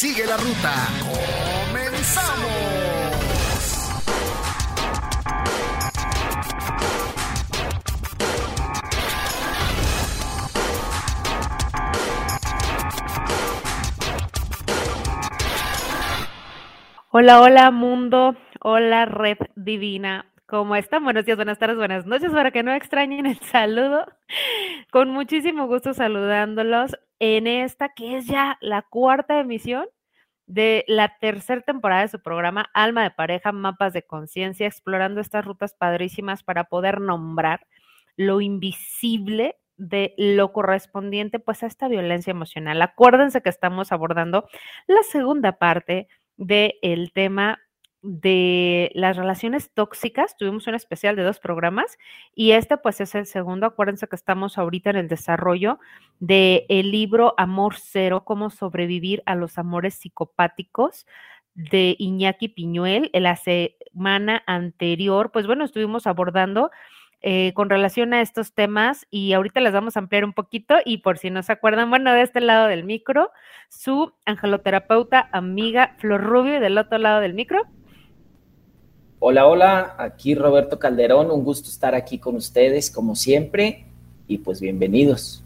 Sigue la ruta. ¡Comenzamos! Hola, hola mundo, hola red divina. ¿Cómo están? Buenos días, buenas tardes, buenas noches, para que no extrañen el saludo. Con muchísimo gusto saludándolos en esta que es ya la cuarta emisión de la tercera temporada de su programa Alma de Pareja, Mapas de Conciencia, explorando estas rutas padrísimas para poder nombrar lo invisible de lo correspondiente pues a esta violencia emocional. Acuérdense que estamos abordando la segunda parte del tema de las relaciones tóxicas. Tuvimos un especial de dos programas y este pues es el segundo. Acuérdense que estamos ahorita en el desarrollo del el libro Amor Cero, cómo sobrevivir a los amores psicopáticos de Iñaki Piñuel. La semana anterior, pues bueno, estuvimos abordando eh, con relación a estos temas y ahorita les vamos a ampliar un poquito y por si no se acuerdan, bueno, de este lado del micro, su angeloterapeuta amiga Flor Rubio y del otro lado del micro. Hola, hola, aquí Roberto Calderón, un gusto estar aquí con ustedes como siempre y pues bienvenidos.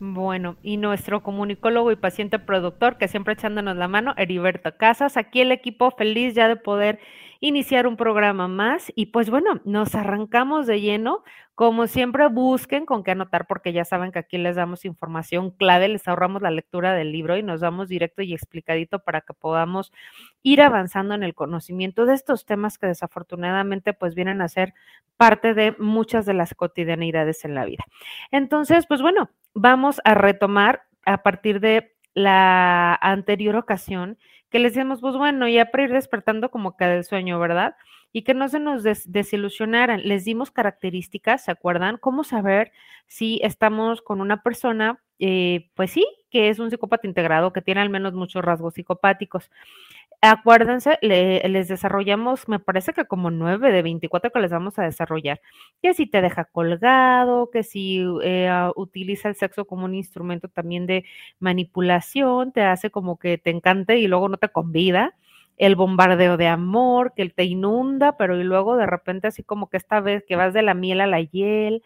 Bueno, y nuestro comunicólogo y paciente productor, que siempre echándonos la mano, Heriberto Casas, aquí el equipo feliz ya de poder iniciar un programa más y pues bueno, nos arrancamos de lleno. Como siempre, busquen con qué anotar porque ya saben que aquí les damos información clave, les ahorramos la lectura del libro y nos damos directo y explicadito para que podamos ir avanzando en el conocimiento de estos temas que desafortunadamente pues vienen a ser parte de muchas de las cotidianidades en la vida. Entonces, pues bueno, vamos a retomar a partir de la anterior ocasión que les decíamos, pues bueno, ya para ir despertando como que del sueño, ¿verdad? Y que no se nos desilusionaran. Les dimos características, ¿se acuerdan? ¿Cómo saber si estamos con una persona, eh, pues sí, que es un psicópata integrado, que tiene al menos muchos rasgos psicopáticos? Acuérdense, les desarrollamos, me parece que como nueve de 24 que les vamos a desarrollar, que si te deja colgado, que si eh, ah, utiliza el sexo como un instrumento también de manipulación, te hace como que te encante y luego no te convida, el bombardeo de amor, que te inunda, pero y luego de repente así como que esta vez que vas de la miel a la hiel,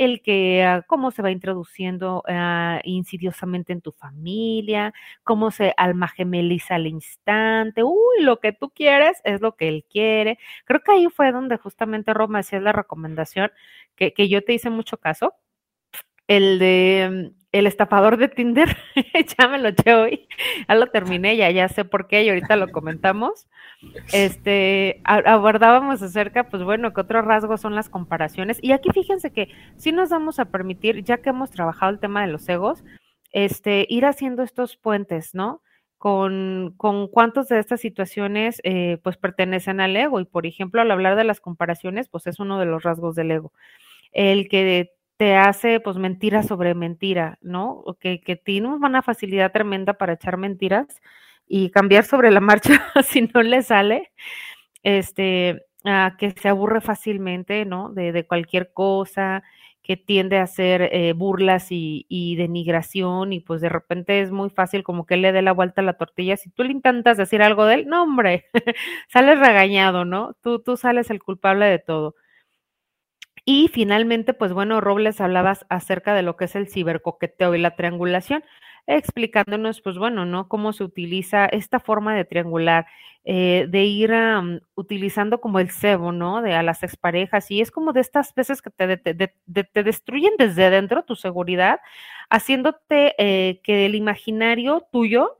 el que ah, cómo se va introduciendo ah, insidiosamente en tu familia, cómo se alma gemeliza al instante, uy, lo que tú quieres es lo que él quiere. Creo que ahí fue donde justamente Roma hacía la recomendación que, que yo te hice mucho caso, el de el estafador de Tinder, ya me lo eché hoy, ya lo terminé, ya, ya sé por qué y ahorita lo comentamos. Este, abordábamos acerca, pues bueno, que otros rasgos son las comparaciones. Y aquí fíjense que si nos vamos a permitir, ya que hemos trabajado el tema de los egos, este, ir haciendo estos puentes, ¿no? Con, con cuántos de estas situaciones eh, pues pertenecen al ego. Y por ejemplo, al hablar de las comparaciones, pues es uno de los rasgos del ego. El que te hace pues mentira sobre mentira, ¿no? Que, que tiene una facilidad tremenda para echar mentiras y cambiar sobre la marcha si no le sale, este, que se aburre fácilmente, ¿no? De, cualquier cosa, que tiende a hacer eh, burlas y, y, denigración y pues de repente es muy fácil como que le dé la vuelta a la tortilla. Si tú le intentas decir algo de él, no hombre, sales regañado, ¿no? Tú, tú sales el culpable de todo. Y finalmente, pues bueno, Robles hablabas acerca de lo que es el cibercoqueteo y la triangulación, explicándonos, pues bueno, ¿no? Cómo se utiliza esta forma de triangular eh, de ir utilizando como el cebo, ¿no? De a las exparejas y es como de estas veces que te, te destruyen desde dentro tu seguridad, haciéndote eh, que el imaginario tuyo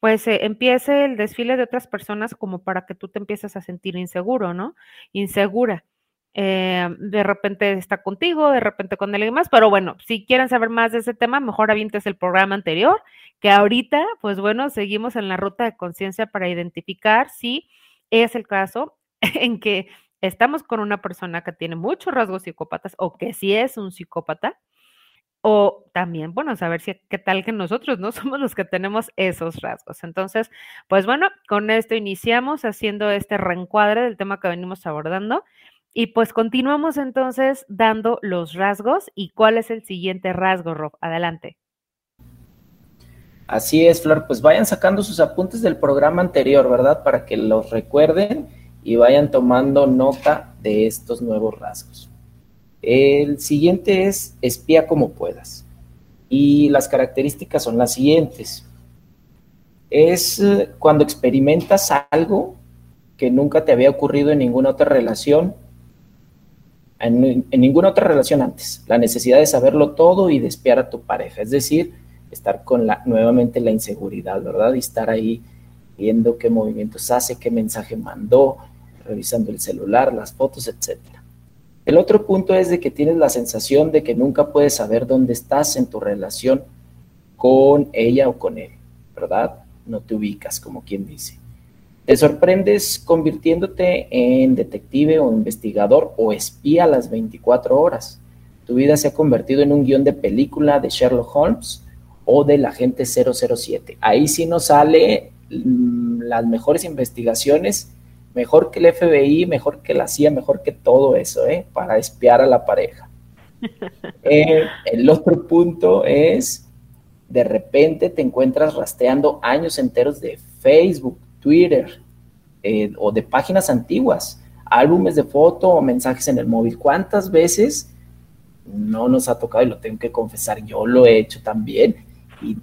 pues eh, empiece el desfile de otras personas como para que tú te empieces a sentir inseguro, ¿no? Insegura. Eh, de repente está contigo, de repente con alguien más, pero bueno, si quieren saber más de ese tema, mejor avientes el programa anterior, que ahorita, pues bueno, seguimos en la ruta de conciencia para identificar si es el caso en que estamos con una persona que tiene muchos rasgos psicópatas o que sí es un psicópata o también, bueno, saber si qué tal que nosotros no somos los que tenemos esos rasgos. Entonces, pues bueno, con esto iniciamos haciendo este reencuadre del tema que venimos abordando y pues continuamos entonces dando los rasgos y cuál es el siguiente rasgo, Rob. Adelante. Así es, Flor, pues vayan sacando sus apuntes del programa anterior, ¿verdad? Para que los recuerden y vayan tomando nota de estos nuevos rasgos. El siguiente es espía como puedas. Y las características son las siguientes. Es eh, cuando experimentas algo que nunca te había ocurrido en ninguna otra relación, en, ninguna otra relación antes. La necesidad de saberlo todo y de espiar a tu pareja. Es decir, estar con la, nuevamente la inseguridad, ¿verdad? Y estar ahí viendo qué movimientos hace, qué mensaje mandó, revisando el celular, las fotos, etcétera. El otro punto es de que tienes la sensación de que nunca puedes saber dónde estás en tu relación con ella o con él, ¿verdad? No te ubicas, como quien dice. Te sorprendes convirtiéndote en detective o investigador o espía a las 24 horas. Tu vida se ha convertido en un guion de película de Sherlock Holmes o del agente 007. Ahí sí nos sale mm, las mejores investigaciones, mejor que el FBI, mejor que la CIA, mejor que todo eso, ¿eh? Para espiar a la pareja. Eh, el otro punto es, de repente te encuentras rastreando años enteros de Facebook, Twitter eh, o de páginas antiguas, álbumes de foto o mensajes en el móvil. ¿Cuántas veces no nos ha tocado y lo tengo que confesar? Yo lo he hecho también. Y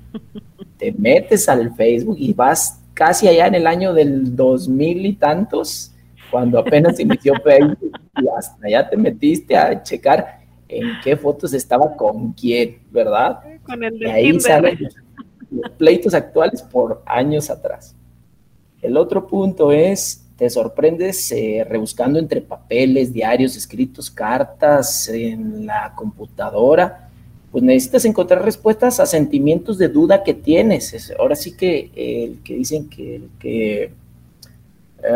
te metes al Facebook y vas casi allá en el año del 2000 y tantos, cuando apenas inició Facebook, y hasta allá te metiste a checar en qué fotos estaba con quién, ¿verdad? Con el Y del ahí salen los pleitos actuales por años atrás. El otro punto es, te sorprendes eh, rebuscando entre papeles, diarios, escritos, cartas en la computadora, pues necesitas encontrar respuestas a sentimientos de duda que tienes. Es- ahora sí que eh, el que dicen que el que,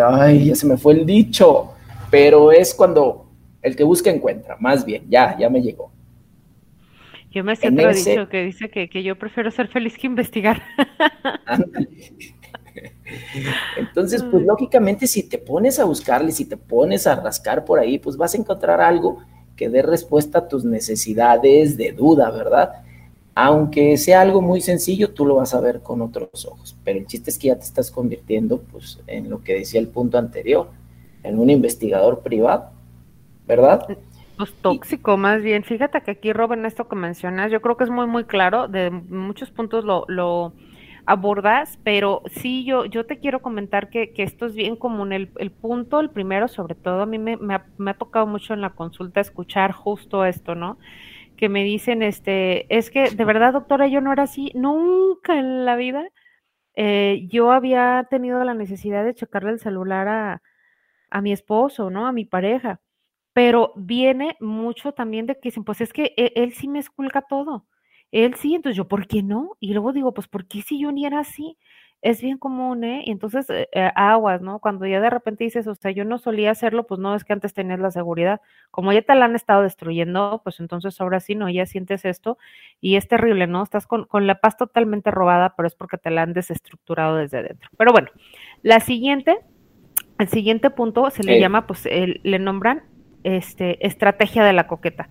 ay, ya se me fue el dicho, pero es cuando el que busca encuentra, más bien, ya, ya me llegó. Yo me sé en otro ese- dicho que dice que, que yo prefiero ser feliz que investigar. Ándale. Entonces, pues lógicamente si te pones a buscarle, si te pones a rascar por ahí, pues vas a encontrar algo que dé respuesta a tus necesidades de duda, ¿verdad? Aunque sea algo muy sencillo, tú lo vas a ver con otros ojos. Pero el chiste es que ya te estás convirtiendo, pues, en lo que decía el punto anterior, en un investigador privado, ¿verdad? Pues tóxico, más bien. Fíjate que aquí, Robin, esto que mencionas, yo creo que es muy, muy claro, de muchos puntos lo, lo abordas, pero sí, yo, yo te quiero comentar que, que esto es bien común. El, el punto, el primero, sobre todo, a mí me, me ha, tocado mucho en la consulta escuchar justo esto, ¿no? Que me dicen, este, es que de verdad, doctora, yo no era así, nunca en la vida. eh, yo había tenido la necesidad de checarle el celular a, a mi esposo, ¿no? A mi pareja. Pero viene mucho también de que dicen, pues es que e- él, sí me esculca todo. Él sí, entonces yo, ¿por qué no? Y luego digo, pues ¿por qué si yo ni era así? Es bien común, ¿eh? Y entonces eh, eh, aguas, ¿no? Cuando ya de repente dices, o sea, yo no solía hacerlo, pues no es que antes tenías la seguridad. Como ya te la han estado destruyendo, pues entonces ahora sí, ¿no? Ya sientes esto y es terrible, ¿no? Estás con, con la paz totalmente robada, pero es porque te la han desestructurado desde dentro. Pero bueno, la siguiente, el siguiente punto se le Sí. llama, pues el- le nombran este, estrategia de la coqueta.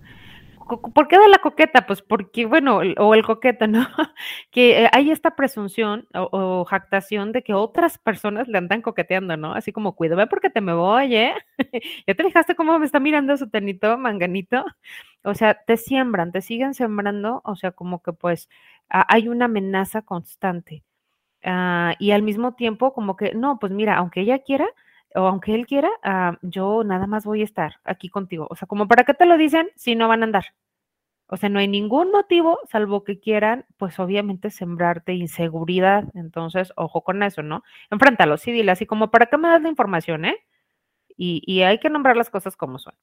¿Por qué de la coqueta? Pues porque, bueno, o el coqueta, ¿no? Que eh, hay esta presunción o, jactación de que otras personas le andan coqueteando, ¿no? Así como, cuídame porque te me voy, ¿eh? ¿Ya te fijaste cómo me está mirando su tenito, manganito? O sea, te siembran, te siguen sembrando, o sea, como que pues hay una amenaza constante. ah, y al mismo tiempo como que, no, pues mira, aunque ella quiera o aunque él quiera, ah, yo nada más voy a estar aquí contigo. O sea, como para qué te lo dicen si no van a andar. O sea, no hay ningún motivo, salvo que quieran, pues obviamente sembrarte inseguridad. Entonces, ojo con eso, ¿no? Enfréntalo, sí, dile así como, ¿para qué me das la información, eh? Y, y hay que nombrar las cosas como son.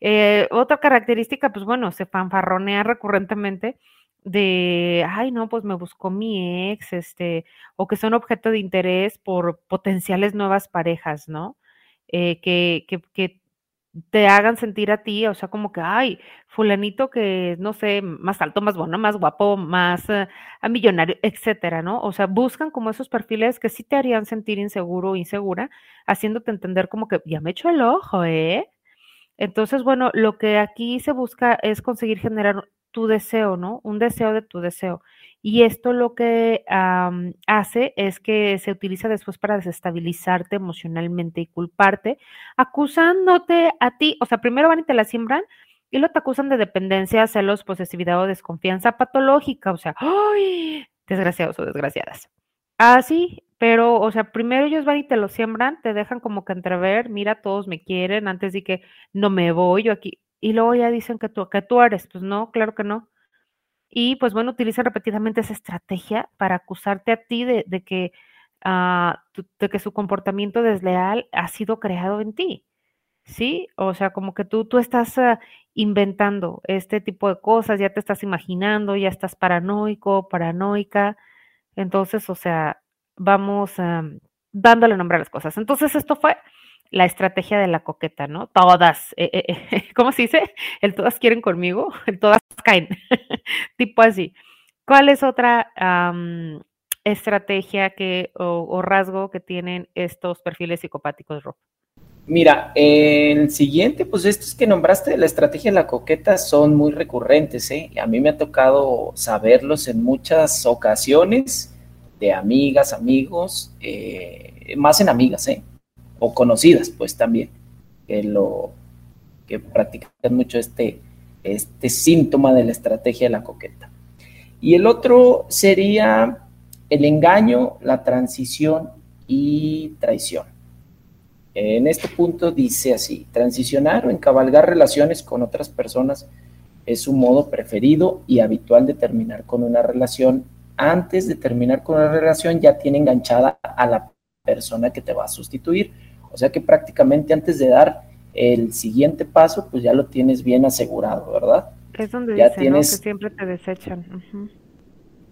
Eh, otra característica, pues bueno, se fanfarronea recurrentemente de, ay, no, pues me buscó mi ex, este, o que son objeto de interés por potenciales nuevas parejas, ¿no? Eh, que, que, que te hagan sentir a ti, o sea, como que, ay, fulanito que, no sé, más alto, más bueno, más guapo, más uh, millonario, etcétera, ¿no? O sea, buscan como esos perfiles que sí te harían sentir inseguro o insegura, haciéndote entender como que ya me echo el ojo, ¿eh? Entonces, bueno, lo que aquí se busca es conseguir generar tu deseo, ¿no? Un deseo de tu deseo. Y esto lo que hace es que se utiliza después para desestabilizarte emocionalmente y culparte, acusándote a ti. O sea, primero van y te la siembran y lo te acusan de dependencia, celos, posesividad o desconfianza patológica. O sea, ¡ay! Desgraciados o desgraciadas. Así, pero, o sea, primero ellos van y te lo siembran, te dejan como que entrever, mira, todos me quieren, antes de que no me voy yo aquí. Y luego ya dicen que tú, que tú eres. Pues no, claro que no y pues bueno, utiliza repetidamente esa estrategia para acusarte a ti de, de que, uh, de que su comportamiento desleal ha sido creado en ti. ¿Sí? O sea, como que tú, tú estás uh, inventando este tipo de cosas, ya te estás imaginando, ya estás paranoico, paranoica. Entonces, o sea, vamos um, dándole nombre a las cosas. Entonces, esto fue la estrategia de la coqueta, ¿no? Todas, eh, eh, eh, ¿cómo se dice? El todas quieren conmigo, el todas caen, tipo así. ¿Cuál es otra estrategia que, o, rasgo que tienen estos perfiles psicopáticos, Rob? Mira, el siguiente, pues estos que nombraste de la estrategia de la coqueta son muy recurrentes, ¿eh? A mí me ha tocado saberlos en muchas ocasiones de amigas, amigos, más en amigas, ¿eh? O conocidas, pues también, que lo que practican mucho este, este síntoma de la estrategia de la coqueta. Y el otro sería el engaño, la transición y traición. En este punto dice así, transicionar o encabalgar relaciones con otras personas es un modo preferido y habitual de terminar con una relación. Antes de terminar con una relación ya tiene enganchada a la persona que te va a sustituir o sea que prácticamente antes de dar el siguiente paso, pues ya lo tienes bien asegurado, ¿verdad? Es donde ya tienes... que siempre te desechan.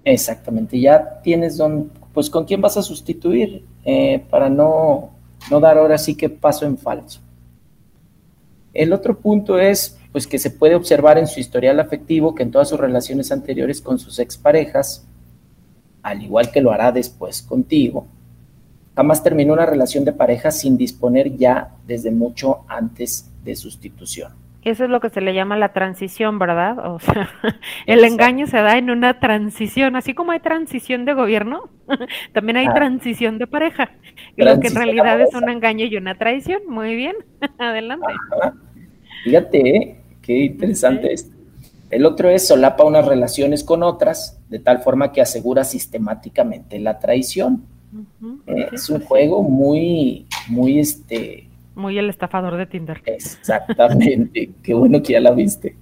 Exactamente, ya tienes don, pues con quién vas a sustituir eh, para no, no dar ahora sí que paso en falso. El otro punto es, pues que se puede observar en su historial afectivo que en todas sus relaciones anteriores con sus exparejas, al igual que lo hará después contigo, Jamás terminó una relación de pareja sin disponer ya desde mucho antes de sustitución. Eso es lo que se le llama la transición, ¿verdad? O sea, el engaño se da en una transición, así como hay transición de gobierno, también hay ah. transición de pareja, lo que en realidad es un engaño y una traición. Muy bien, adelante. Fíjate, ¿eh? qué interesante esto. El otro es solapa unas relaciones con otras, de tal forma que asegura sistemáticamente la traición. Eh, es un juego muy, muy este. Muy el estafador de Tinder. Exactamente. Qué bueno que ya la viste.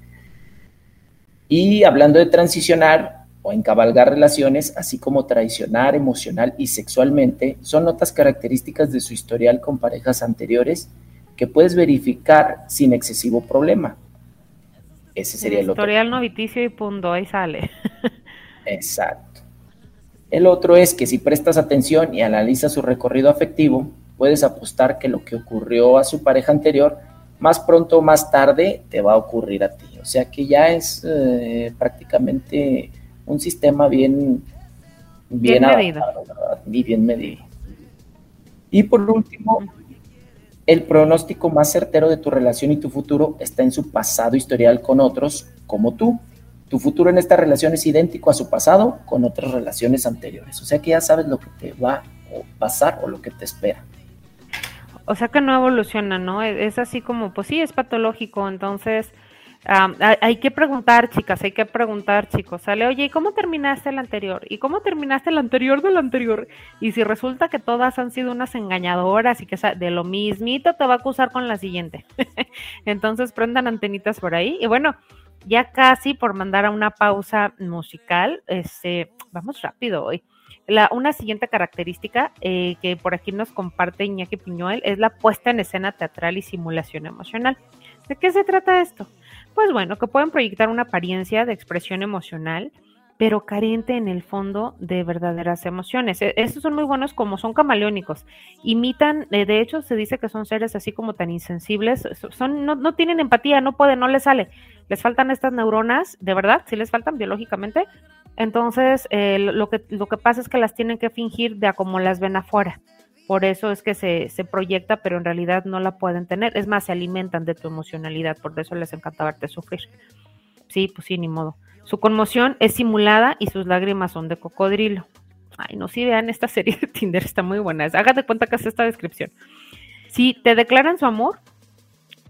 Y hablando de transicionar o encabalgar relaciones, así como traicionar emocional y sexualmente, son notas características de su historial con parejas anteriores que puedes verificar sin excesivo problema. Ese sería el, el historial no viticio y punto, ahí sale. Exacto. El otro es que si prestas atención y analizas su recorrido afectivo, puedes apostar que lo que ocurrió a su pareja anterior, más pronto o más tarde te va a ocurrir a ti. O sea que ya es eh, prácticamente un sistema bien, bien, medido. Y bien medido. Y por último, el pronóstico más certero de tu relación y tu futuro está en su pasado historial con otros como tú. Tu futuro en esta relación es idéntico a su pasado con otras relaciones anteriores. O sea que ya sabes lo que te va a pasar o lo que te espera. O sea que no evoluciona, ¿no? Es así como, pues sí, es patológico, entonces Ah, hay, que preguntar, chicas, hay que preguntar, chicos. Sale, oye, ¿y cómo terminaste el anterior? ¿Y cómo terminaste el anterior del anterior? Y si resulta que todas han sido unas engañadoras y que de lo mismito te va a acusar con la siguiente. Entonces prendan antenitas por ahí. Y bueno, ya casi por mandar a una pausa musical, este, vamos rápido hoy. La, una siguiente característica eh, que por aquí nos comparte Iñaki Piñuel es la puesta en escena teatral y simulación emocional. ¿De qué se trata esto? Pues bueno, que pueden proyectar una apariencia de expresión emocional, pero carente en el fondo de verdaderas emociones. E- Estos son muy buenos como son camaleónicos. Imitan, eh, de hecho, se dice que son seres así como tan insensibles, so- son, no, no tienen empatía, no pueden, no les sale. Les faltan estas neuronas, de verdad, sí les faltan biológicamente. Entonces, eh, lo, lo que, lo que pasa es que las tienen que fingir de a como las ven afuera. Por eso es que se, se proyecta, pero en realidad no la pueden tener. Es más, se alimentan de tu emocionalidad, por eso les encanta verte sufrir. Sí, pues sí, ni modo. Su conmoción es simulada y sus lágrimas son de cocodrilo. Ay, no, sí, vean esta serie de Tinder, está muy buena. Hágate cuenta que es esta descripción. Si te declaran su amor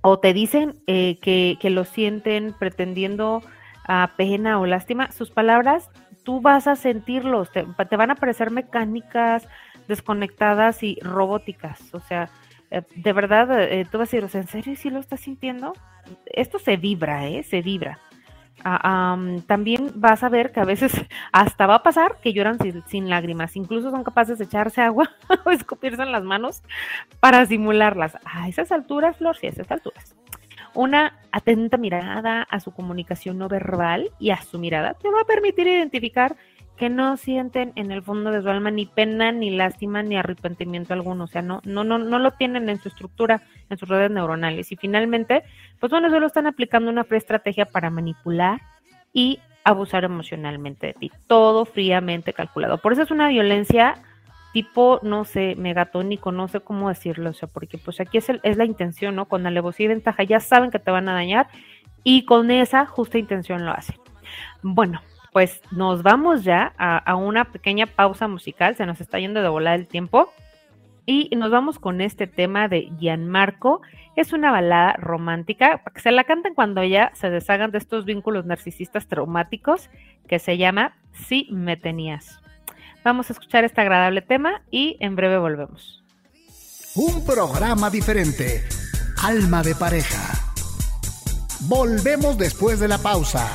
o te dicen eh, que, que lo sienten pretendiendo a pena o lástima, sus palabras tú vas a sentirlos, te, van a parecer mecánicas, desconectadas y robóticas. O sea, eh, de verdad, eh, tú vas a decir, ¿en serio sí lo estás sintiendo? Esto se vibra, ¿eh? Se vibra. Ah, am, también vas a ver que a veces hasta va a pasar que lloran sin, sin lágrimas. Incluso son capaces de echarse agua o escupirse en las manos para simularlas. A esas alturas, Flor, sí, a esas alturas. Una atenta mirada a su comunicación no verbal y a su mirada te va a permitir identificar que no sienten en el fondo de su alma ni pena, ni lástima, ni arrepentimiento alguno. O sea, no, no, no, no lo tienen en su estructura, en sus redes neuronales. Y finalmente, pues bueno, solo están aplicando una fría estrategia para manipular y abusar emocionalmente de ti. Todo fríamente calculado. Por eso es una violencia tipo, no sé, megatónico, no sé cómo decirlo, o sea, porque pues aquí es, el- es la intención, ¿no? Con alevosía y ventaja ya saben que te van a dañar y con esa justa intención lo hacen. Bueno, pues nos vamos ya a, una pequeña pausa musical, se nos está yendo de volar el tiempo y nos vamos con este tema de Gianmarco. Es una balada romántica, que se la canten cuando ya se deshagan de estos vínculos narcisistas traumáticos, que se llama Si me tenías. Vamos a escuchar este agradable tema y en breve volvemos. Un programa diferente. Alma de pareja. Volvemos después de la pausa.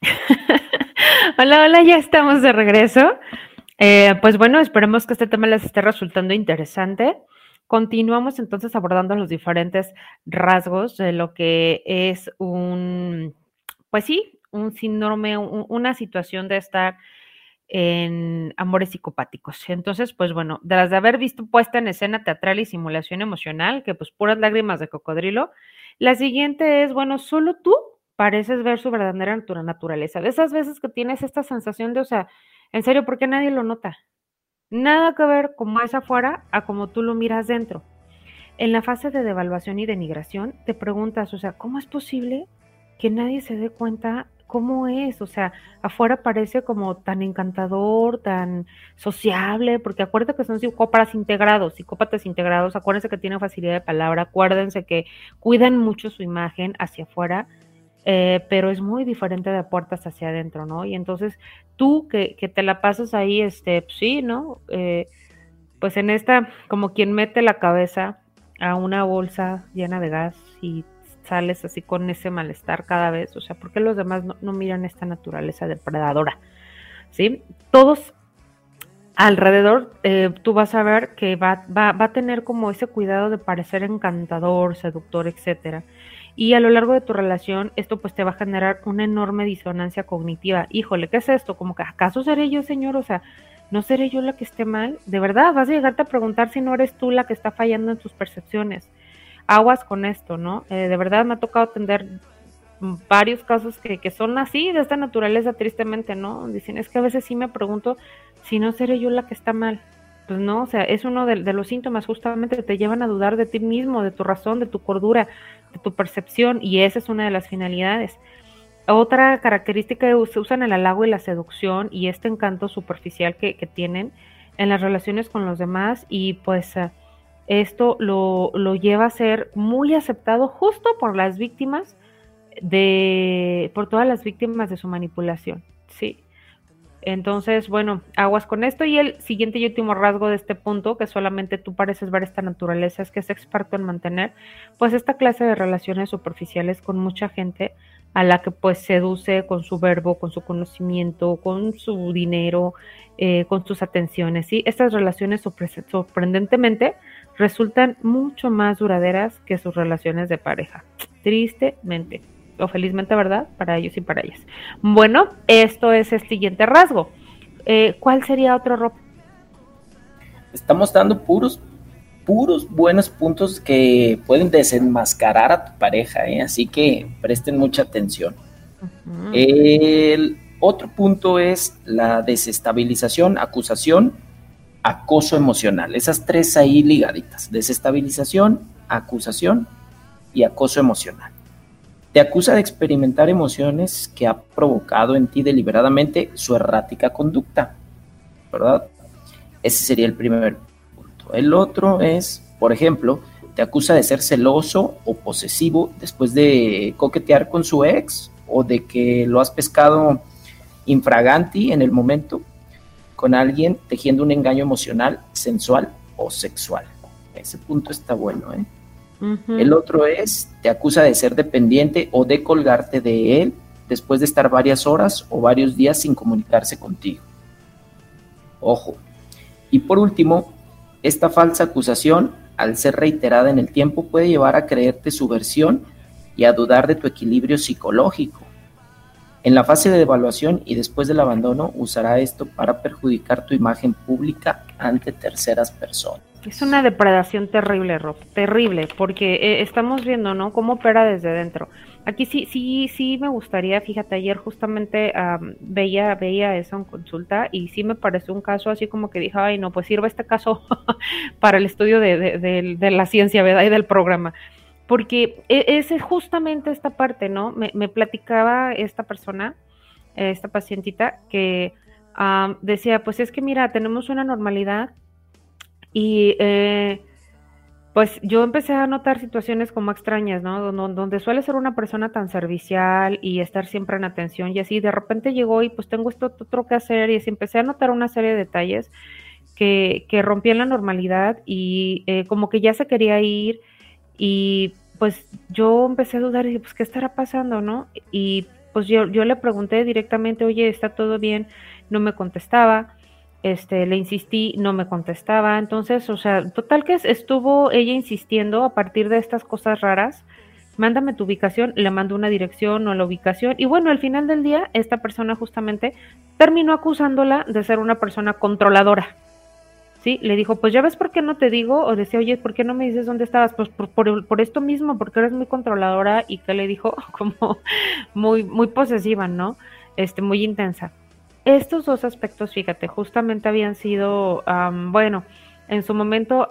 Hola, hola, ya estamos de regreso. Eh, pues bueno, esperemos que este tema les esté resultando interesante. Continuamos entonces abordando los diferentes rasgos de lo que es un, pues sí, un síndrome, un- una situación de estar en amores psicopáticos. Entonces, pues bueno, las de haber visto puesta en escena teatral y simulación emocional, que pues puras lágrimas de cocodrilo, la siguiente es, bueno, solo tú pareces ver su verdadera natura- naturaleza. De esas veces que tienes esta sensación de, o sea, en serio, ¿por qué nadie lo nota? Nada que ver como es afuera a como tú lo miras dentro. En la fase de devaluación y denigración, te preguntas, o sea, ¿cómo es posible que nadie se dé cuenta cómo es? O sea, afuera parece como tan encantador, tan sociable, porque acuérdate que son psicópatas integrados, psicópatas integrados, acuérdense que tienen facilidad de palabra, acuérdense que cuidan mucho su imagen hacia afuera, eh, pero es muy diferente de puertas hacia adentro, ¿no? Y entonces tú que, te la pasas ahí, este, pues sí, ¿no? Eh, pues en esta, como quien mete la cabeza a una bolsa llena de gas y sales así con ese malestar cada vez, o sea, ¿por qué los demás no, no miran esta naturaleza depredadora? ¿Sí? Todos alrededor, eh, tú vas a ver que va, va, va a tener como ese cuidado de parecer encantador, seductor, etcétera. Y a lo largo de tu relación, esto pues te va a generar una enorme disonancia cognitiva. Híjole, ¿qué es esto? Como que acaso seré yo, señor, o sea, ¿no seré yo la que esté mal? De verdad, vas a llegarte a preguntar si no eres tú la que está fallando en tus percepciones. Aguas con esto, ¿no? Eh, de verdad me ha tocado atender varios casos que, que son así, de esta naturaleza, tristemente, ¿no? Dicen, es que a veces sí me pregunto si no seré yo la que está mal. Pues no, o sea, es uno de, de los síntomas, justamente te llevan a dudar de ti mismo, de tu razón, de tu cordura, tu percepción, y esa es una de las finalidades. Otra característica es se usan el halago y la seducción y este encanto superficial que, que tienen en las relaciones con los demás y pues uh, esto lo, lo lleva a ser muy aceptado justo por las víctimas de, por todas las víctimas de su manipulación, ¿sí? Entonces, bueno, aguas con esto. Y el siguiente y último rasgo de este punto, que solamente tú pareces ver esta naturaleza, es que es experto en mantener, pues esta clase de relaciones superficiales con mucha gente a la que pues seduce con su verbo, con su conocimiento, con su dinero, eh, con sus atenciones. ¿sí? Estas relaciones sorprendentemente resultan mucho más duraderas que sus relaciones de pareja. Tristemente o felizmente, ¿verdad? Para ellos y para ellas. Bueno, esto es el siguiente rasgo. Eh, ¿Cuál sería otro, Rob? Estamos dando puros, puros buenos puntos que pueden desenmascarar a tu pareja, ¿eh? así que presten mucha atención. El otro punto es la desestabilización, acusación, acoso emocional. Esas tres ahí ligaditas. Desestabilización, acusación y acoso emocional. Te acusa de experimentar emociones que ha provocado en ti deliberadamente su errática conducta, ¿verdad? Ese sería el primer punto. El otro es, por ejemplo, te acusa de ser celoso o posesivo después de coquetear con su ex o de que lo has pescado infraganti en el momento con alguien tejiendo un engaño emocional, sensual o sexual. Ese punto está bueno, ¿eh? El otro es, te acusa de ser dependiente o de colgarte de él después de estar varias horas o varios días sin comunicarse contigo. Ojo. Y por último, esta falsa acusación, al ser reiterada en el tiempo, puede llevar a creerte su versión y a dudar de tu equilibrio psicológico. En la fase de evaluación y después del abandono, usará esto para perjudicar tu imagen pública ante terceras personas. Es una depredación terrible, Rob, terrible, porque eh, estamos viendo, ¿no? Cómo opera desde dentro. Aquí sí, sí, sí me gustaría, fíjate, ayer justamente veía, veía eso en consulta y sí me pareció un caso así como que dije, ay, no, pues sirva este caso para el estudio de, la ciencia, ¿verdad? Y del programa. Porque e, es justamente esta parte, ¿no? Me, me platicaba esta persona, esta pacientita, que decía, pues es que mira, tenemos una normalidad y eh, pues yo empecé a notar situaciones como extrañas, ¿no? Donde, suele ser una persona tan servicial y estar siempre en atención y así, de repente llegó y pues tengo esto otro que hacer y así empecé a notar una serie de detalles que, que rompían la normalidad y eh, como que ya se quería ir y pues yo empecé a dudar y dije, pues, ¿qué estará pasando, no? Y pues yo, yo le pregunté directamente, oye, ¿está todo bien? No me contestaba este, le insistí, no me contestaba, entonces, o sea, total que estuvo ella insistiendo a partir de estas cosas raras, mándame tu ubicación, le mando una dirección o la ubicación, y bueno, al final del día, esta persona justamente terminó acusándola de ser una persona controladora. ¿Sí? Le dijo, pues ya ves por qué no te digo, o decía, oye, ¿por qué no me dices dónde estabas? Pues por, por, esto mismo, porque eres muy controladora y que le dijo como muy, muy posesiva, ¿no? Este, muy intensa. Estos dos aspectos, fíjate, justamente habían sido, bueno, en su momento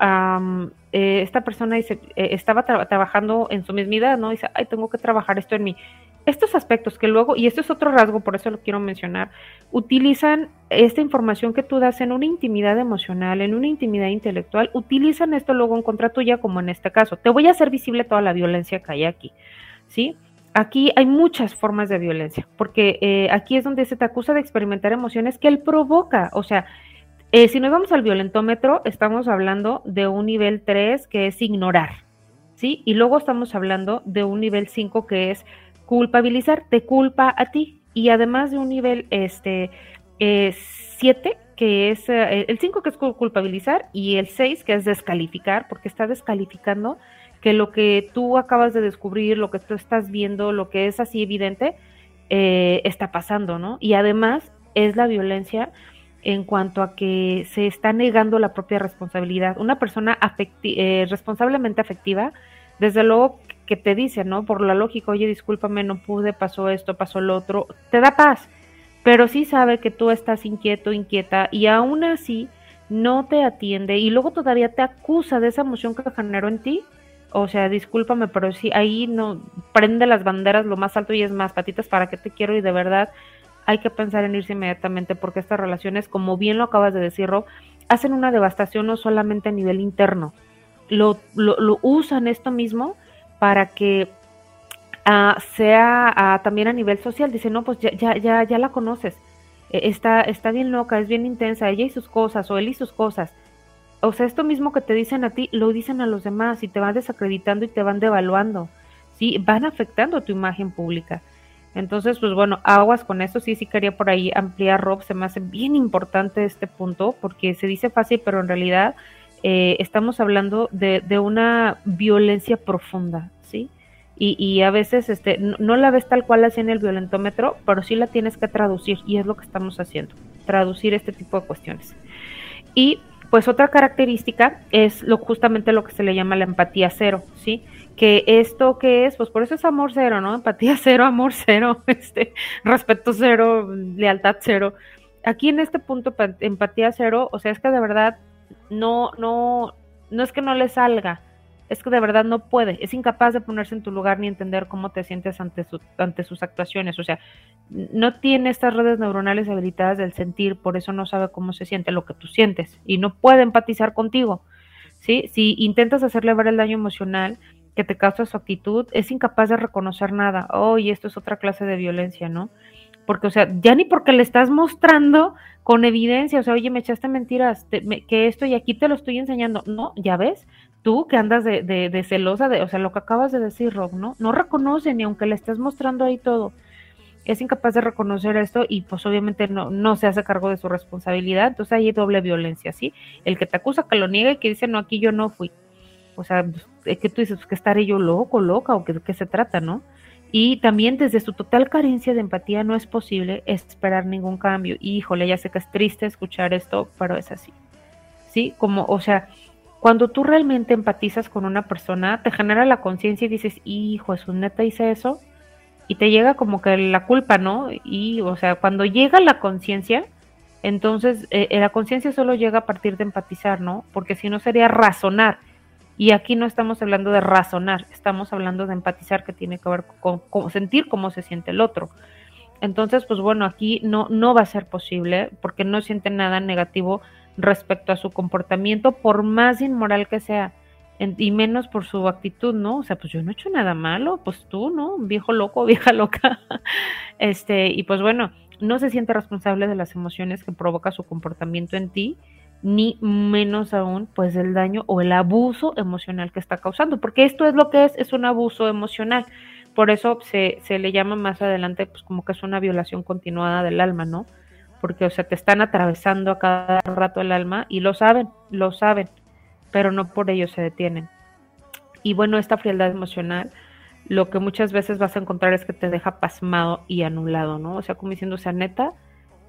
eh, esta persona dice, eh, estaba trabajando en su mismidad, ¿no? Dice, ay, tengo que trabajar esto en mí. Estos aspectos que luego, y esto es otro rasgo, por eso lo quiero mencionar, utilizan esta información que tú das en una intimidad emocional, en una intimidad intelectual, utilizan esto luego en contra tuya, como en este caso. Te voy a hacer visible toda la violencia que hay aquí, ¿sí? Aquí hay muchas formas de violencia, porque eh, aquí es donde se te acusa de experimentar emociones que él provoca. O sea, eh, si nos vamos al violentómetro, estamos hablando de un nivel 3 que es ignorar, ¿sí? Y luego estamos hablando de un nivel 5 que es culpabilizar, te culpa a ti. Y además de un nivel este, 7 eh, que es el 5 que es culpabilizar y el 6 que es descalificar, porque está descalificando que lo que tú acabas de descubrir, lo que tú estás viendo, lo que es así evidente, eh, está pasando, ¿no? Y además es la violencia en cuanto a que se está negando la propia responsabilidad. Una persona eh, responsablemente afectiva, desde luego que te dice, ¿no? Por la lógica, oye, discúlpame, no pude, pasó esto, pasó lo otro, te da paz, pero sí sabe que tú estás inquieto, inquieta, y aún así no te atiende y luego todavía te acusa de esa emoción que generó en ti o sea, discúlpame, pero sí, ahí no prende las banderas lo más alto y es más patitas para que te quiero y de verdad hay que pensar en irse inmediatamente porque estas relaciones, como bien lo acabas de decir, hacen una devastación no solamente a nivel interno, lo, lo, lo usan esto mismo para que ah, sea ah, también a nivel social. Dice, no, pues ya, ya, ya, ya la conoces. E- Está, está bien loca, es bien intensa, ella y sus cosas, o él y sus cosas. O sea, esto mismo que te dicen a ti, lo dicen a los demás y te van desacreditando y te van devaluando. Sí, van afectando tu imagen pública. Entonces, pues bueno, aguas con eso. Sí, sí quería por ahí ampliar, Rob. Se me hace bien importante este punto porque se dice fácil, pero en realidad eh, estamos hablando de, de una violencia profunda, ¿sí? Y, y a veces este, no, no la ves tal cual así en el violentómetro, pero sí la tienes que traducir y es lo que estamos haciendo, traducir este tipo de cuestiones. Y pues otra característica es lo, justamente lo que se le llama la empatía cero, ¿sí? Que esto que es, pues por eso es amor cero, ¿no? Empatía cero, amor cero, este, respeto cero, lealtad cero. Aquí en este punto, pa- empatía cero, o sea, es que de verdad no, no, no es que no le salga, es que de verdad no puede, es incapaz de ponerse en tu lugar ni entender cómo te sientes ante, su, ante sus actuaciones, o sea, no tiene estas redes neuronales habilitadas del sentir, por eso no sabe cómo se siente lo que tú sientes y no puede empatizar contigo, ¿sí? Si intentas hacerle ver el daño emocional que te causa su actitud, es incapaz de reconocer nada, oh, y esto es otra clase de violencia, ¿no? Porque, o sea, ya ni porque le estás mostrando con evidencia, o sea, oye, me echaste mentiras, me- que esto y aquí te lo estoy enseñando, no, ya ves, tú que andas de, celosa, de, o sea, lo que acabas de decir, Rob, ¿no? No reconoce ni aunque le estés mostrando ahí todo. Es incapaz de reconocer esto y pues obviamente no, no se hace cargo de su responsabilidad, entonces hay doble violencia, ¿sí? El que te acusa que lo niega y que dice, no, aquí yo no fui. O sea, es que tú dices, pues, que estaré yo loco, loca, o que, qué se trata, ¿no? Y también desde su total carencia de empatía no es posible esperar ningún cambio. Híjole, ya sé que es triste escuchar esto, pero es así. ¿Sí? Como, o sea, cuando tú realmente empatizas con una persona, te genera la conciencia y dices, hijo, es un neta hice eso. Y te llega como que la culpa, ¿no? Y, o sea, cuando llega la conciencia, entonces eh, eh, la conciencia solo llega a partir de empatizar, ¿no? Porque si no sería razonar. Y aquí no estamos hablando de razonar, estamos hablando de empatizar, que tiene que ver con, con sentir cómo se siente el otro. Entonces, pues bueno, aquí no, no va a ser posible porque no siente nada negativo respecto a su comportamiento, por más inmoral que sea, y menos por su actitud, ¿no? O sea, pues yo no he hecho nada malo, pues tú, ¿no? Viejo loco, vieja loca. Este, y pues bueno, no se siente responsable de las emociones que provoca su comportamiento en ti, ni menos aún, pues del daño o el abuso emocional que está causando, porque esto es lo que es, es un abuso emocional. Por eso se, se le llama más adelante, pues como que es una violación continuada del alma, ¿no? Porque, o sea, te están atravesando a cada rato el alma y lo saben, lo saben, pero no por ello se detienen. Y bueno, esta frialdad emocional, lo que muchas veces vas a encontrar es que te deja pasmado y anulado, ¿no? O sea, como diciendo, o sea, neta,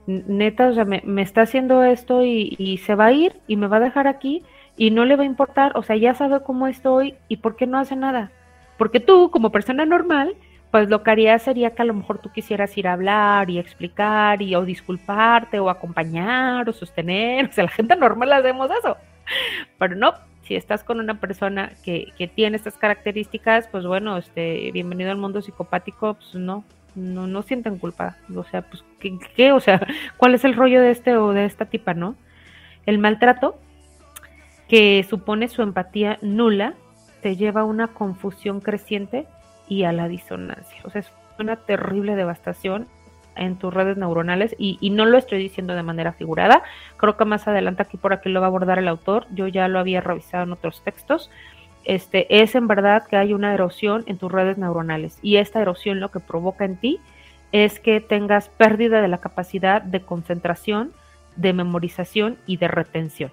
neta, o sea, me, me está haciendo esto y, y se va a ir y me va a dejar aquí y no le va a importar, o sea, ya sabe cómo estoy y por qué no hace nada. Porque tú, como persona normal, pues lo que harías sería que a lo mejor tú quisieras ir a hablar y explicar y o disculparte o acompañar o sostener, o sea, la gente normal hacemos eso, pero no, si estás con una persona que, que tiene estas características, pues bueno, este, bienvenido al mundo psicopático, pues no, no, no sienten culpa, o sea, pues, ¿qué, qué? O sea, ¿cuál es el rollo de este o de esta tipa, no? El maltrato que supone su empatía nula te lleva a una confusión creciente y a la disonancia. O sea, es una terrible devastación en tus redes neuronales y, y no lo estoy diciendo de manera figurada. Creo que más adelante aquí por aquí lo va a abordar el autor. Yo ya lo había revisado en otros textos. Este, es en verdad que hay una erosión en tus redes neuronales y esta erosión lo que provoca en ti es que tengas pérdida de la capacidad de concentración, de memorización y de retención.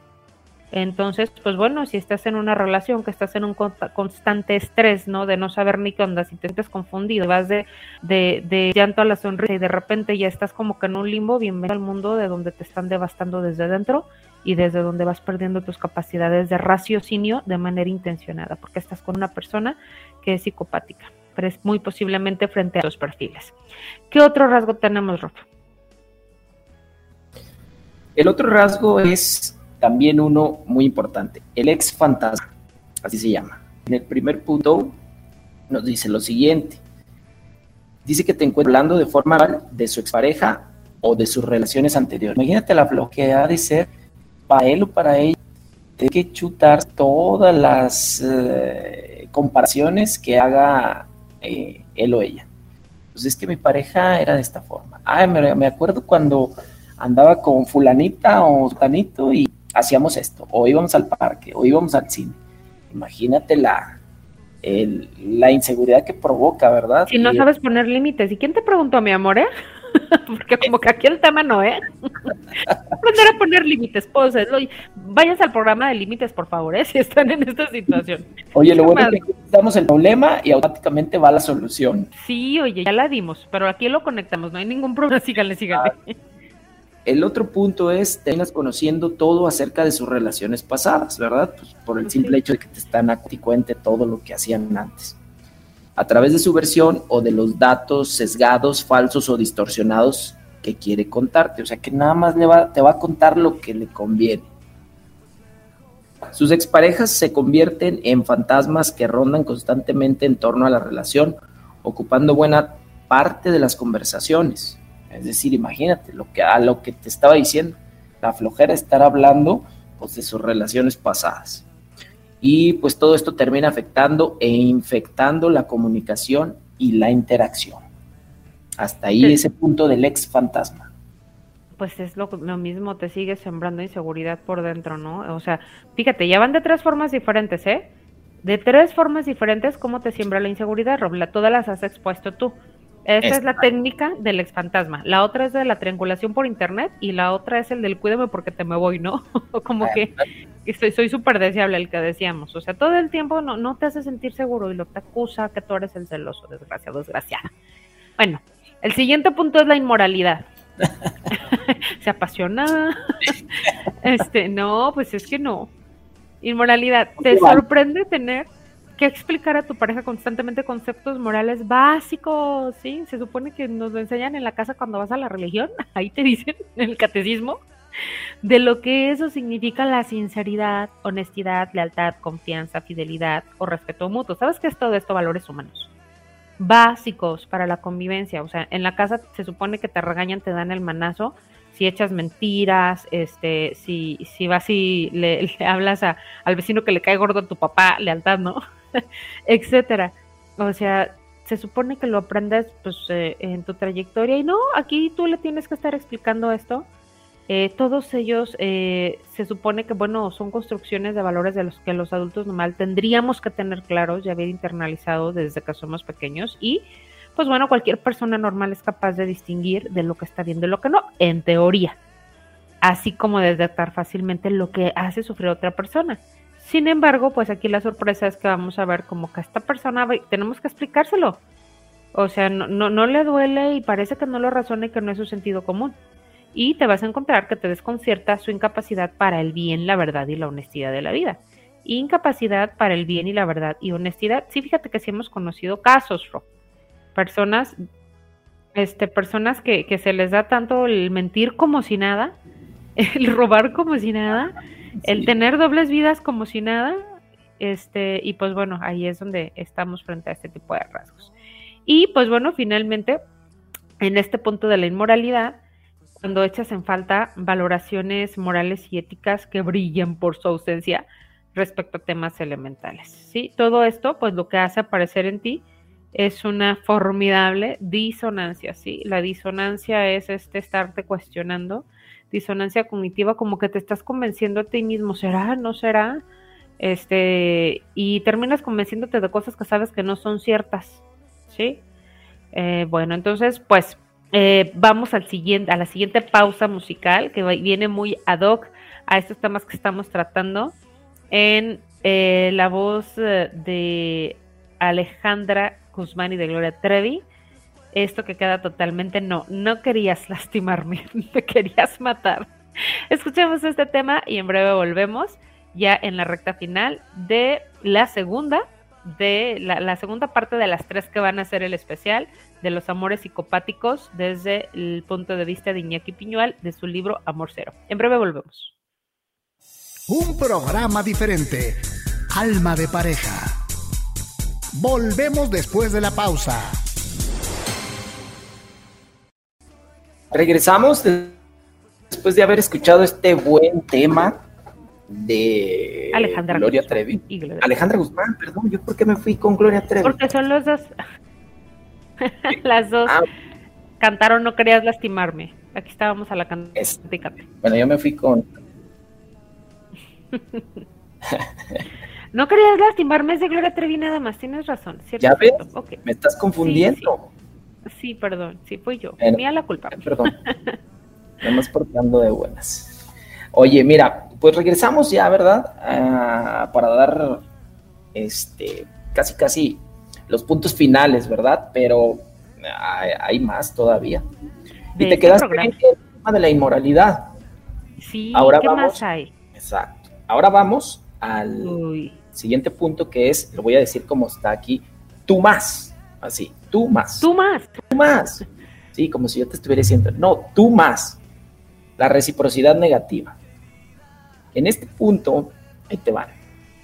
Entonces, pues bueno, si estás en una relación que estás en un consta- constante estrés, ¿no? De no saber ni qué onda, si te sientes confundido, vas de, de, de llanto a la sonrisa y de repente ya estás como que en un limbo, bienvenido al mundo de donde te están devastando desde dentro y desde donde vas perdiendo tus capacidades de raciocinio de manera intencionada, porque estás con una persona que es psicopática, pero es muy posiblemente frente a los perfiles. ¿Qué otro rasgo tenemos, Rob? El otro rasgo es también uno muy importante, el ex fantasma, así se llama. En el primer punto nos dice lo siguiente. Dice que te encuentra hablando de forma de su expareja o de sus relaciones anteriores. Imagínate la lo que ha de ser para él o para ella te que chutar todas las eh, comparaciones que haga eh, él o ella. Pues es que mi pareja era de esta forma. Ay, me, me acuerdo cuando andaba con fulanita o tanito y hacíamos esto, o íbamos al parque, o íbamos al cine. Imagínate la, la inseguridad que provoca, ¿verdad? Si no sabes poner límites. ¿Y quién te preguntó, mi amor, eh? Porque como que aquí el tema no, ¿eh? Aprender a poner límites, pues, Vayas al programa de límites, por favor, ¿eh? Si están en esta situación. Oye, lo bueno es que damos el problema y automáticamente va la solución. Sí, oye, ya la dimos, pero aquí lo conectamos, no hay ningún problema. Síganle, síganle. Ah. El otro punto es, terminas conociendo todo acerca de sus relaciones pasadas, ¿verdad? Pues por el simple hecho de que te están a cuente todo lo que hacían antes. A través de su versión o de los datos sesgados, falsos o distorsionados que quiere contarte. O sea que nada más le va, te va a contar lo que le conviene. Sus exparejas se convierten en fantasmas que rondan constantemente en torno a la relación, ocupando buena parte de las conversaciones. Es decir, imagínate lo que, a lo que te estaba diciendo, la flojera estar hablando pues, de sus relaciones pasadas. Y pues todo esto termina afectando e infectando la comunicación y la interacción. Hasta ahí ese punto del ex fantasma. Pues es lo, lo, mismo, te sigue sembrando inseguridad por dentro, ¿no? O sea, fíjate, ya van de tres formas diferentes, ¿eh? De tres formas diferentes, ¿cómo te siembra la inseguridad, Robla? Todas las has expuesto tú. Esa es la técnica del ex fantasma. La otra es de la triangulación por internet y la otra es el del cuídame porque te me voy, ¿no? Como que, soy súper deseable, el que decíamos. O sea, todo el tiempo no, no te hace sentir seguro y lo te acusa que tú eres el celoso, desgraciado, desgraciada. Bueno, el siguiente punto es la inmoralidad. Se apasiona. este, no, pues es que no. Inmoralidad. ¿Te sorprende tener que explicar a tu pareja constantemente conceptos morales básicos, ¿sí? Se supone que nos lo enseñan en la casa cuando vas a la religión, ahí te dicen en el catecismo, de lo que eso significa la sinceridad, honestidad, lealtad, confianza, fidelidad o respeto mutuo. ¿Sabes qué es todo esto? Valores humanos básicos para la convivencia. O sea, en la casa se supone que te regañan, te dan el manazo, si echas mentiras, este, si, si vas y le, hablas a, al vecino que le cae gordo a tu papá, lealtad, ¿no? etcétera. O sea, se supone que lo aprendes pues eh, en tu trayectoria y no, aquí tú le tienes que estar explicando esto. Eh, todos ellos eh, se supone que, bueno, son construcciones de valores de los que los adultos normal tendríamos que tener claros y haber internalizado desde que somos pequeños y pues bueno, cualquier persona normal es capaz de distinguir de lo que está bien de lo que no, en teoría, así como de detectar fácilmente lo que hace sufrir a otra persona. Sin embargo, pues aquí la sorpresa es que vamos a ver como que esta persona tenemos que explicárselo. O sea, no, no, no le duele y parece que no lo razona que no es su sentido común. Y te vas a encontrar que te desconcierta su incapacidad para el bien, la verdad y la honestidad de la vida. Incapacidad para el bien y la verdad y honestidad. Sí, fíjate que sí hemos conocido casos, Ro personas, este, personas que, que se les da tanto el mentir como si nada, el robar como si nada, el tener dobles vidas como si nada, este, y pues bueno, ahí es donde estamos frente a este tipo de rasgos. Y pues bueno, finalmente, en este punto de la inmoralidad, cuando echas en falta valoraciones morales y éticas que brillan por su ausencia respecto a temas elementales, ¿sí? Todo esto, pues lo que hace aparecer en ti es una formidable disonancia, ¿sí? La disonancia es este estarte cuestionando, disonancia cognitiva, como que te estás convenciendo a ti mismo, ¿será? ¿No será? Este, y terminas convenciéndote de cosas que sabes que no son ciertas, ¿sí? Eh, bueno, entonces, pues, eh, vamos al siguiente, a la siguiente pausa musical que viene muy ad hoc a estos temas que estamos tratando en eh, la voz de Alejandra Guzmán y de Gloria Trevi. Esto que queda totalmente no, no querías lastimarme, me querías matar. Escuchemos este tema y en breve volvemos ya en la recta final de la segunda, de la, segunda parte de las tres que van a ser el especial de los amores psicopáticos desde el punto de vista de Iñaki Piñual de su libro Amor Cero. En breve volvemos. Un programa diferente, Alma de Pareja. Volvemos después de la pausa. Regresamos después de haber escuchado este buen tema de Alejandra Gloria Guzmán Trevi. y Gloria Alejandra Guzmán, perdón, yo por qué me fui con Gloria Trevi. Porque son los dos. Las dos Ah, cantaron No querías lastimarme. Aquí estábamos a la cantante Es- bueno, yo me fui con No querías lastimarme es de Gloria Trevi nada más, tienes razón. ¿cierto? ¿Ya ves? me estás confundiendo. Sí, perdón, sí, fui yo. Bueno. Mía la culpa. Ay, Perdón. Nada portando de buenas. Oye, mira, pues regresamos ya, ¿verdad? Ah, para dar este casi casi los puntos finales, ¿verdad? Pero hay, hay más todavía. De y te programa. en el tema de la inmoralidad. Sí, Ahora ¿qué vamos. más hay? Exacto. Ahora vamos al Uy, siguiente punto que es, lo voy a decir como está aquí, tú más. Así, tú más. tú más. tú más. Sí, como si yo te estuviera diciendo, no, tú más. La reciprocidad negativa. En este punto, ahí te van.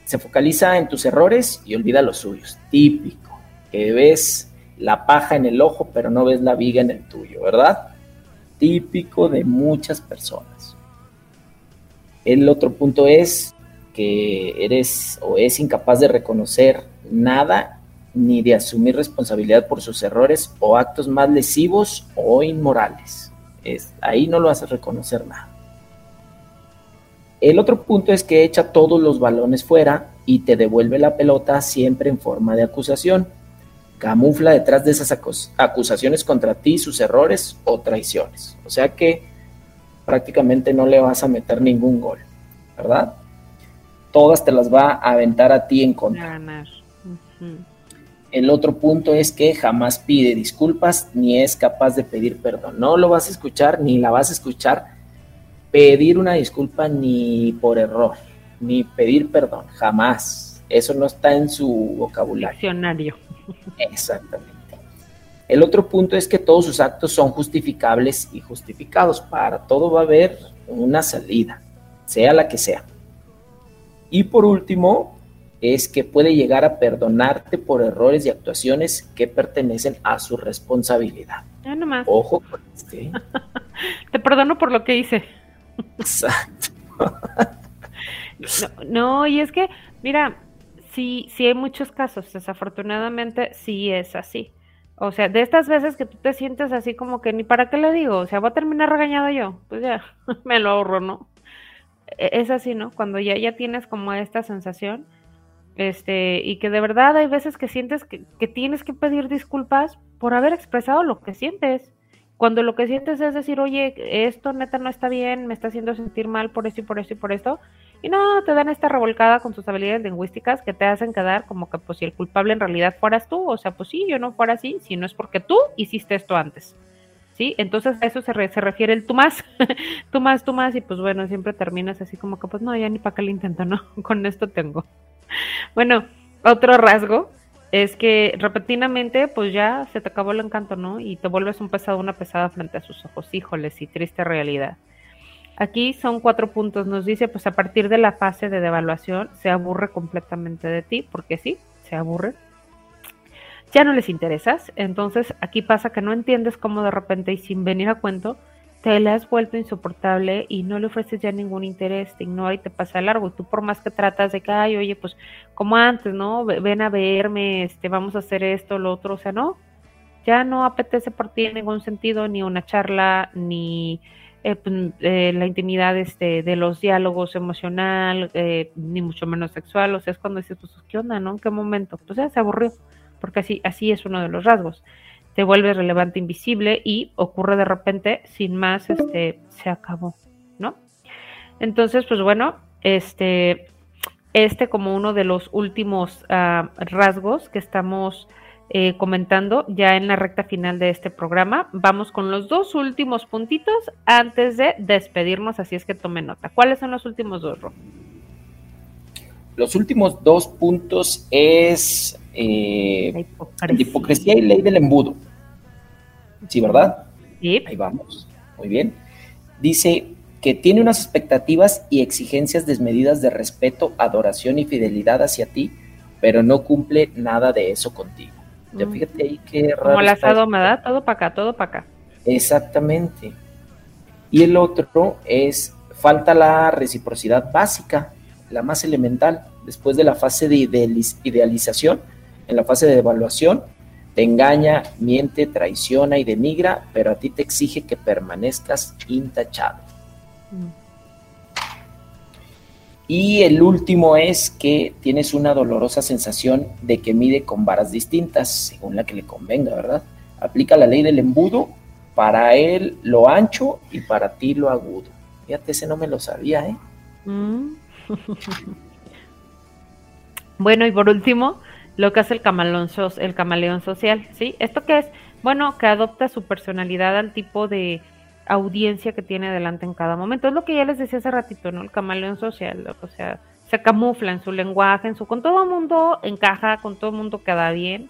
Se focaliza en tus errores y olvida los suyos. Típico. Que ves la paja en el ojo, pero no ves la viga en el tuyo, ¿verdad? Típico de muchas personas. El otro punto es que eres o es incapaz de reconocer nada ni de asumir responsabilidad por sus errores o actos más lesivos o inmorales. Es, ahí no lo haces reconocer nada. El otro punto es que echa todos los balones fuera y te devuelve la pelota siempre en forma de acusación. Camufla detrás de esas acus- acusaciones contra ti sus errores o traiciones. O sea que prácticamente no le vas a meter ningún gol, ¿verdad? Todas te las va a aventar a ti en contra. Ganar. El otro punto es que jamás pide disculpas ni es capaz de pedir perdón. No lo vas a escuchar ni la vas a escuchar pedir una disculpa ni por error, ni pedir perdón, jamás. Eso no está en su vocabulario. Diccionario. Exactamente. El otro punto es que todos sus actos son justificables y justificados. Para todo va a haber una salida, sea la que sea. Y por último, es que puede llegar a perdonarte por errores y actuaciones que pertenecen a su responsabilidad. Ya nomás. Ojo con este. Te perdono por lo que hice. Exacto. No, no, y es que, mira, sí, sí hay muchos casos, desafortunadamente sí es así. O sea, de estas veces que tú te sientes así como que ni para qué le digo, o sea, voy a terminar regañado yo, pues ya, me lo ahorro, ¿no? E- Es así, ¿no? Cuando ya, ya tienes como esta sensación, este, y que de verdad hay veces que sientes que, que tienes que pedir disculpas por haber expresado lo que sientes. Cuando lo que sientes es decir, oye, esto neta no está bien, me está haciendo sentir mal por esto y por esto y por esto, y no, te dan esta revolcada con tus habilidades lingüísticas que te hacen quedar como que pues si el culpable en realidad fueras tú, o sea, pues sí, yo no fuera así, si no es porque tú hiciste esto antes. ¿Sí? Entonces a eso se, se refiere el tú más, tú más, tú más, y pues bueno, siempre terminas así como que pues no, ya ni para qué le intento, ¿no? Con esto tengo. Bueno, otro rasgo es que repentinamente pues ya se te acabó el encanto, ¿no? Y te vuelves un pesado, una pesada frente a sus ojos. Híjoles, y triste realidad. Aquí son cuatro puntos. Nos dice, pues a partir de la fase de devaluación se aburre completamente de ti, porque sí, se aburre. Ya no les interesas. Entonces aquí pasa que no entiendes cómo de repente y sin venir a cuento te le has vuelto insoportable y no le ofreces ya ningún interés, te ignora y te pasa largo. Y tú por más que tratas de que, ay, oye, pues como antes, ¿no? Ve- Ven a verme, este, vamos a hacer esto, lo otro, o sea, no. Ya no apetece por ti en ningún sentido, ni una charla, ni eh, pues, eh, la intimidad este, de los diálogos emocional, eh, ni mucho menos sexual. O sea, es cuando dices, pues, ¿qué onda, no? ¿En qué momento? Pues ya se aburrió, porque así, así es uno de los rasgos. Te vuelves relevante, invisible y ocurre de repente, sin más, este, se acabó, ¿no? Entonces, pues bueno, este, este como uno de los últimos ah, rasgos que estamos eh, comentando ya en la recta final de este programa. Vamos con los dos últimos puntitos antes de despedirnos, así es que tome nota. ¿Cuáles son los últimos dos, Ro? Los últimos dos puntos es eh, La hipocresía. la hipocresía y ley del embudo. Sí, ¿verdad? Sí, Ahí vamos. Muy bien. Dice que tiene unas expectativas y exigencias desmedidas de respeto, adoración y fidelidad hacia ti, pero no cumple nada de eso contigo. Ya Mm. fíjate ahí qué raro. como la. Todo para acá, todo para acá. Exactamente. Y el otro es falta la reciprocidad básica, la más elemental, después de la fase de idealización, en la fase de evaluación, te engaña, miente, traiciona y denigra, pero a ti te exige que permanezcas intachable. Mm. Y el último es que tienes una dolorosa sensación de que mide con varas distintas, según la que le convenga, ¿verdad? Aplica la ley del embudo, para él lo ancho y para ti lo agudo. Fíjate, ese no me lo sabía, ¿eh? Mm. bueno, y por último, lo que hace el camaleón, el camaleón social, ¿sí? ¿Esto qué es? Bueno, que adopta su personalidad al tipo de audiencia que tiene delante en cada momento. Es lo que ya les decía hace ratito, ¿no? El camaleón social, o sea, se camufla en su lenguaje, en su con todo el mundo encaja, con todo el mundo queda bien.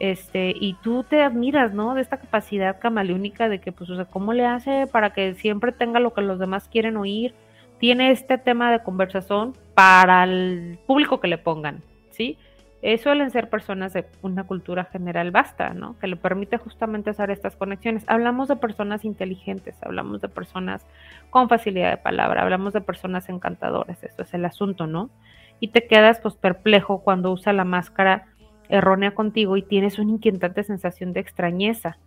Este, y tú te admiras, ¿no? De esta capacidad camaleónica de que, pues, o sea, ¿cómo le hace para que siempre tenga lo que los demás quieren oír? Tiene este tema de conversación para el público que le pongan, ¿sí? Eh, suelen ser personas de una cultura general vasta, ¿no? Que le permite justamente hacer estas conexiones. Hablamos de personas inteligentes, hablamos de personas con facilidad de palabra, hablamos de personas encantadoras, eso es el asunto, ¿no? Y te quedas pues perplejo cuando usa la máscara errónea contigo y tienes una inquietante sensación de extrañeza.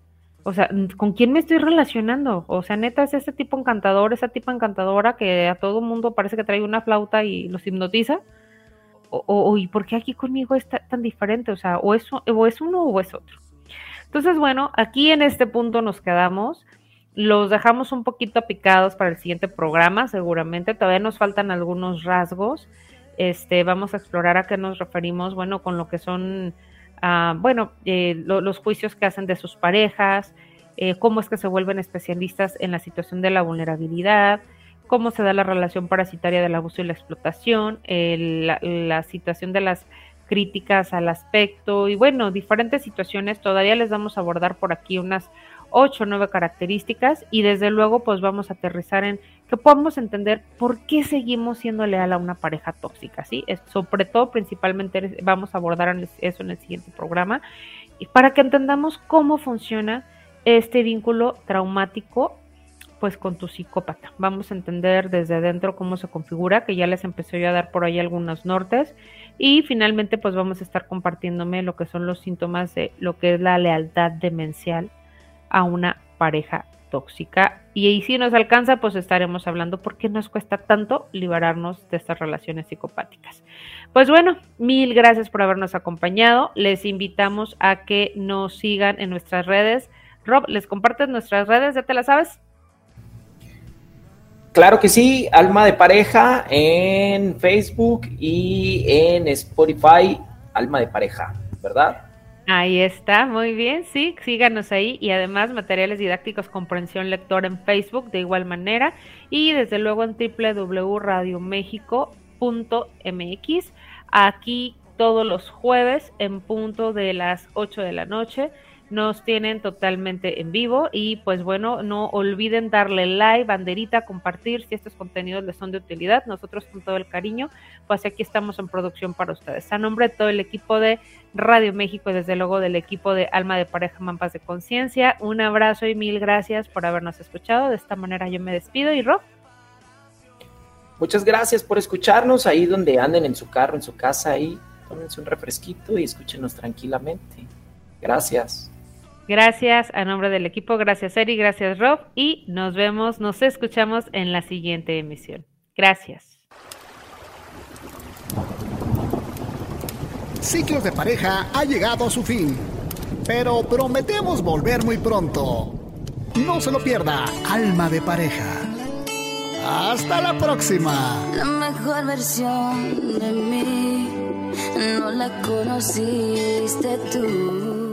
O sea, ¿con quién me estoy relacionando? O sea, neta, es ese tipo encantador, esa tipo encantadora que a todo mundo parece que trae una flauta y los hipnotiza o, ¿y por qué aquí conmigo está tan diferente? O sea, o es, o es uno o es otro. Entonces, bueno, aquí en este punto nos quedamos. Los dejamos un poquito picados para el siguiente programa, seguramente. Todavía nos faltan algunos rasgos. Este, vamos a explorar a qué nos referimos, bueno, con lo que son, ah, bueno, eh, los juicios que hacen de sus parejas, eh, cómo es que se vuelven especialistas en la situación de la vulnerabilidad, cómo se da la relación parasitaria del abuso y la explotación, la, situación de las críticas al aspecto y bueno, diferentes situaciones. Todavía les vamos a abordar por aquí unas ocho o nueve características y desde luego pues vamos a aterrizar en que podamos entender por qué seguimos siendo leal a una pareja tóxica, ¿sí? Sobre todo, principalmente vamos a abordar eso en el siguiente programa y para que entendamos cómo funciona este vínculo traumático pues con tu psicópata. Vamos a entender desde adentro cómo se configura, que ya les empecé yo a dar por ahí algunos nortes. Y finalmente pues vamos a estar compartiéndome lo que son los síntomas de lo que es la lealtad demencial a una pareja tóxica. Y, si nos alcanza, pues estaremos hablando por qué nos cuesta tanto liberarnos de estas relaciones psicopáticas. Pues bueno, mil gracias por habernos acompañado. Les invitamos a que nos sigan en nuestras redes. Rob, ¿les compartes nuestras redes? ¿Ya te las sabes? Claro que sí, Alma de Pareja en Facebook y en Spotify, Alma de Pareja, ¿verdad? Ahí está, muy bien, sí, síganos ahí y además materiales didácticos comprensión lector en Facebook de igual manera y desde luego en www.radiomexico.mx. Aquí todos los jueves en punto de las 8 de la noche nos tienen totalmente en vivo y pues bueno, no olviden darle like, banderita, compartir si estos contenidos les son de utilidad. Nosotros con todo el cariño, pues aquí estamos en producción para ustedes. A nombre de todo el equipo de Radio México y desde luego del equipo de Alma de Pareja Mampas de Conciencia, un abrazo y mil gracias por habernos escuchado. De esta manera yo me despido y Rob. Muchas gracias por escucharnos ahí donde anden en su carro, en su casa, ahí tómense un refresquito y escúchenos tranquilamente. Gracias. Gracias a nombre del equipo, gracias Eri, gracias Rob y nos vemos, nos escuchamos en la siguiente emisión. Gracias. Ciclos de pareja ha llegado a su fin, pero prometemos volver muy pronto. No se lo pierda, Alma de Pareja. Hasta la próxima. La mejor versión de mí no la conociste tú.